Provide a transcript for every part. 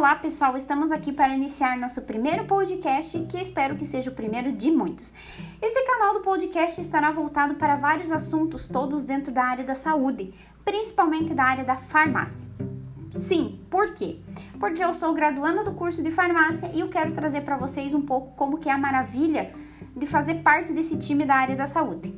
Olá, pessoal! Estamos aqui para iniciar nosso primeiro podcast, que espero que seja o primeiro de muitos. Este canal do podcast estará voltado para vários assuntos, todos dentro da área da saúde, principalmente da área da farmácia. Sim, por quê? Porque eu sou graduanda do curso de farmácia e eu quero trazer para vocês um pouco como que é a maravilha de fazer parte desse time da área da saúde.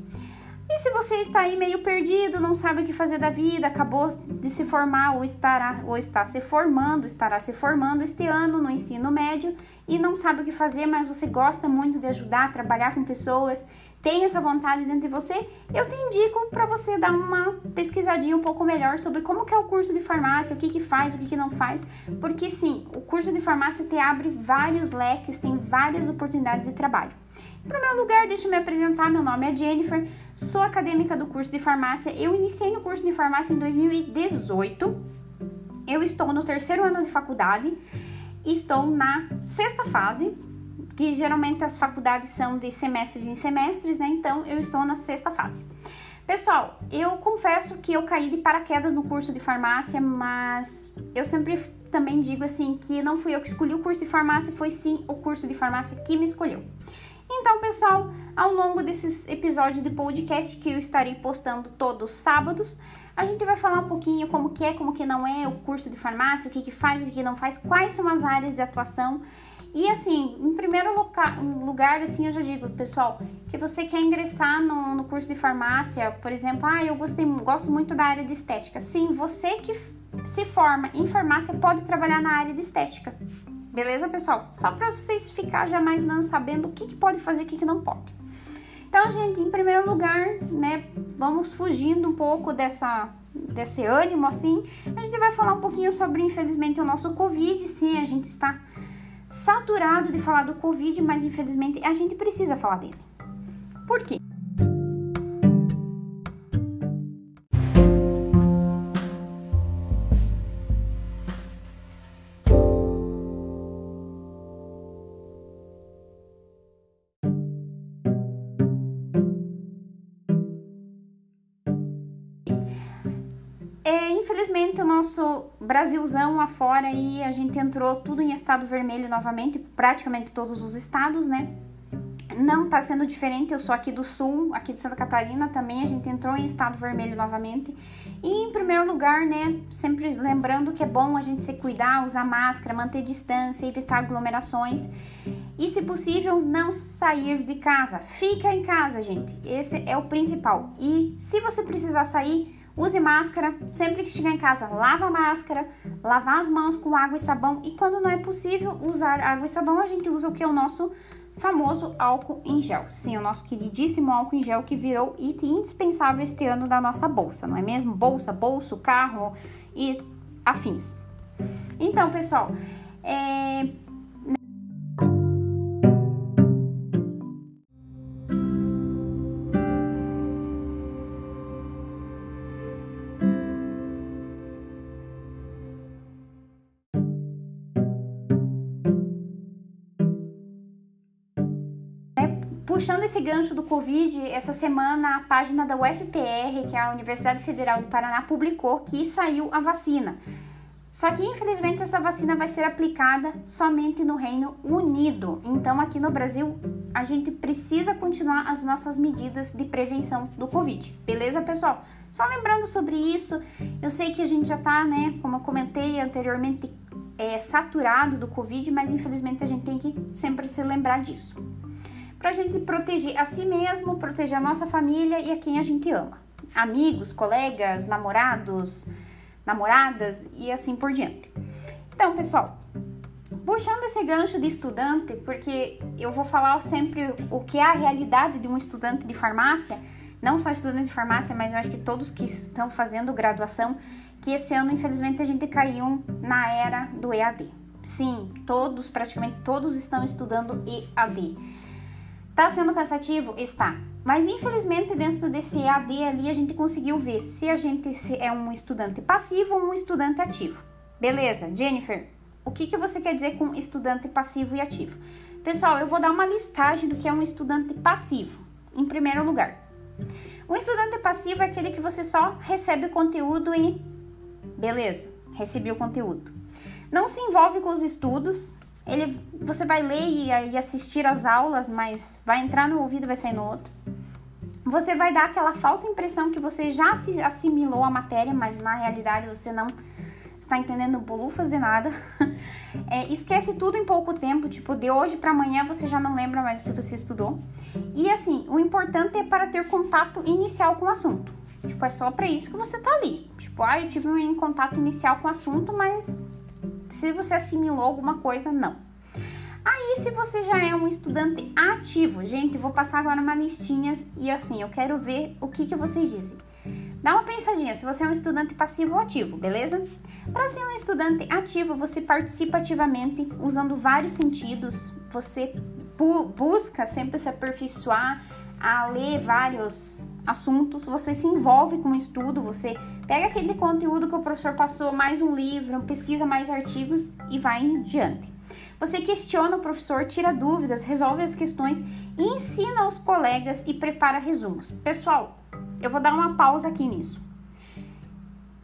E se você está aí meio perdido, não sabe o que fazer da vida, acabou de se formar ou estará ou está se formando, estará se formando este ano no ensino médio e não sabe o que fazer, mas você gosta muito de ajudar, trabalhar com pessoas, tem essa vontade dentro de você, eu te indico para você dar uma pesquisadinha um pouco melhor sobre como que é o curso de farmácia, o que que faz, o que que não faz, porque sim, o curso de farmácia te abre vários leques, tem várias oportunidades de trabalho. Em primeiro lugar, deixa eu me apresentar. Meu nome é Jennifer, sou acadêmica do curso de farmácia. Eu iniciei no curso de farmácia em 2018. Eu estou no terceiro ano de faculdade estou na sexta fase, que geralmente as faculdades são de semestres em semestres, né? Então eu estou na sexta fase. Pessoal, eu confesso que eu caí de paraquedas no curso de farmácia, mas eu sempre também digo assim que não fui eu que escolhi o curso de farmácia, foi sim o curso de farmácia que me escolheu. Então, pessoal, ao longo desses episódios de podcast que eu estarei postando todos os sábados, a gente vai falar um pouquinho como que é, como que não é o curso de farmácia, o que que faz, o que que não faz, quais são as áreas de atuação. E assim, em primeiro lugar, assim, eu já digo, pessoal, que você quer ingressar no, no curso de farmácia, por exemplo, ah, eu gostei, gosto muito da área de estética. Sim, você que se forma em farmácia pode trabalhar na área de estética. Beleza, pessoal? Só para vocês ficar já mais ou menos sabendo o que, que pode fazer e o que, que não pode. Então, gente, em primeiro lugar, né, vamos fugindo um pouco dessa desse ânimo assim. A gente vai falar um pouquinho sobre, infelizmente, o nosso Covid. Sim, a gente está saturado de falar do Covid, mas infelizmente a gente precisa falar dele. Por quê? Infelizmente, o nosso Brasilzão afora aí, a gente entrou tudo em estado vermelho novamente, praticamente todos os estados, né? Não tá sendo diferente, eu sou aqui do sul, aqui de Santa Catarina também, a gente entrou em estado vermelho novamente. E em primeiro lugar, né, sempre lembrando que é bom a gente se cuidar, usar máscara, manter distância, evitar aglomerações. E se possível, não sair de casa. Fica em casa, gente. Esse é o principal. E se você precisar sair, Use máscara, sempre que chegar em casa, lava a máscara, lavar as mãos com água e sabão e quando não é possível usar água e sabão, a gente usa o que é o nosso famoso álcool em gel. Sim, o nosso queridíssimo álcool em gel que virou item indispensável este ano da nossa bolsa, não é mesmo? Bolsa, bolso, carro e afins. Então, pessoal, é, Puxando esse gancho do Covid, essa semana a página da UFPR, que é a Universidade Federal do Paraná, publicou que saiu a vacina. Só que infelizmente essa vacina vai ser aplicada somente no Reino Unido. Então aqui no Brasil a gente precisa continuar as nossas medidas de prevenção do Covid. Beleza, pessoal? Só lembrando sobre isso, eu sei que a gente já tá, né, como eu comentei anteriormente, é, saturado do Covid, mas infelizmente a gente tem que sempre se lembrar disso para a gente proteger a si mesmo, proteger a nossa família e a quem a gente ama. Amigos, colegas, namorados, namoradas e assim por diante. Então, pessoal, puxando esse gancho de estudante, porque eu vou falar sempre o que é a realidade de um estudante de farmácia, não só estudante de farmácia, mas eu acho que todos que estão fazendo graduação, que esse ano, infelizmente, a gente caiu na era do EAD. Sim, todos, praticamente todos estão estudando EAD. Tá sendo cansativo? Está. Mas infelizmente dentro desse EAD ali a gente conseguiu ver se a gente é um estudante passivo ou um estudante ativo. Beleza, Jennifer, o que, que você quer dizer com estudante passivo e ativo? Pessoal, eu vou dar uma listagem do que é um estudante passivo. Em primeiro lugar, um estudante passivo é aquele que você só recebe conteúdo e beleza, recebi o conteúdo. Não se envolve com os estudos. Ele, você vai ler e, e assistir as aulas, mas vai entrar no ouvido vai sair no outro. Você vai dar aquela falsa impressão que você já assimilou a matéria, mas na realidade você não está entendendo bolufas de nada. É, esquece tudo em pouco tempo, tipo, de hoje para amanhã você já não lembra mais o que você estudou. E assim, o importante é para ter contato inicial com o assunto. Tipo, é só para isso que você tá ali. Tipo, ah, eu tive um contato inicial com o assunto, mas se você assimilou alguma coisa, não. Aí, se você já é um estudante ativo, gente, vou passar agora uma listinha e assim, eu quero ver o que, que vocês dizem. Dá uma pensadinha se você é um estudante passivo ou ativo, beleza? Para ser um estudante ativo, você participa ativamente usando vários sentidos, você bu busca sempre se aperfeiçoar a ler vários assuntos, você se envolve com o estudo, você pega aquele conteúdo que o professor passou, mais um livro, pesquisa mais artigos e vai em diante. Você questiona o professor, tira dúvidas, resolve as questões, ensina aos colegas e prepara resumos. Pessoal, eu vou dar uma pausa aqui nisso.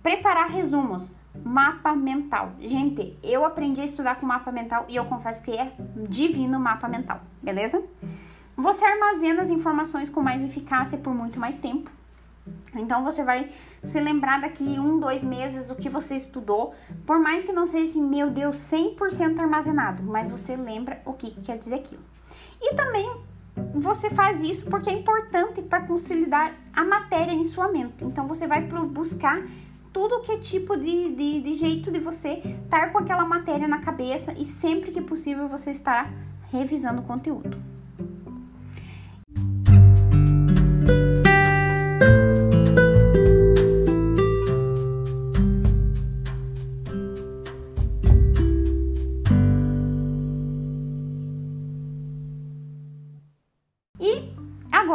Preparar resumos. Mapa mental. Gente, eu aprendi a estudar com mapa mental e eu confesso que é divino mapa mental, beleza? Você armazena as informações com mais eficácia por muito mais tempo. Então você vai se lembrar daqui um, dois meses o que você estudou, por mais que não seja assim, meu Deus, 100% armazenado, mas você lembra o que quer dizer aquilo. E também você faz isso porque é importante para consolidar a matéria em sua mente. Então você vai buscar tudo que é tipo de, de, de jeito de você estar com aquela matéria na cabeça e sempre que possível você estará revisando o conteúdo.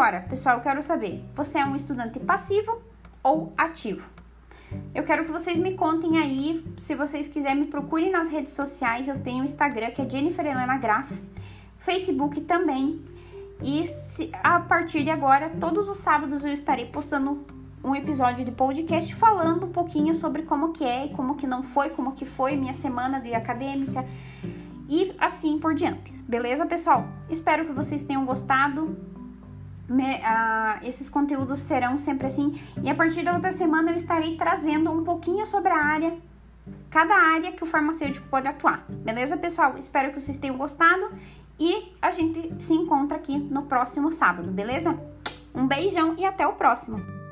Agora, pessoal, eu quero saber, você é um estudante passivo ou ativo? Eu quero que vocês me contem aí, se vocês quiserem me procurem nas redes sociais, eu tenho o Instagram que é Jennifer Helena Graff, Facebook também. E se, a partir de agora, todos os sábados eu estarei postando um episódio de podcast falando um pouquinho sobre como que é como que não foi, como que foi minha semana de acadêmica e assim por diante. Beleza, pessoal? Espero que vocês tenham gostado. Me, uh, esses conteúdos serão sempre assim. E a partir da outra semana eu estarei trazendo um pouquinho sobre a área, cada área que o farmacêutico pode atuar. Beleza, pessoal? Espero que vocês tenham gostado e a gente se encontra aqui no próximo sábado, beleza? Um beijão e até o próximo!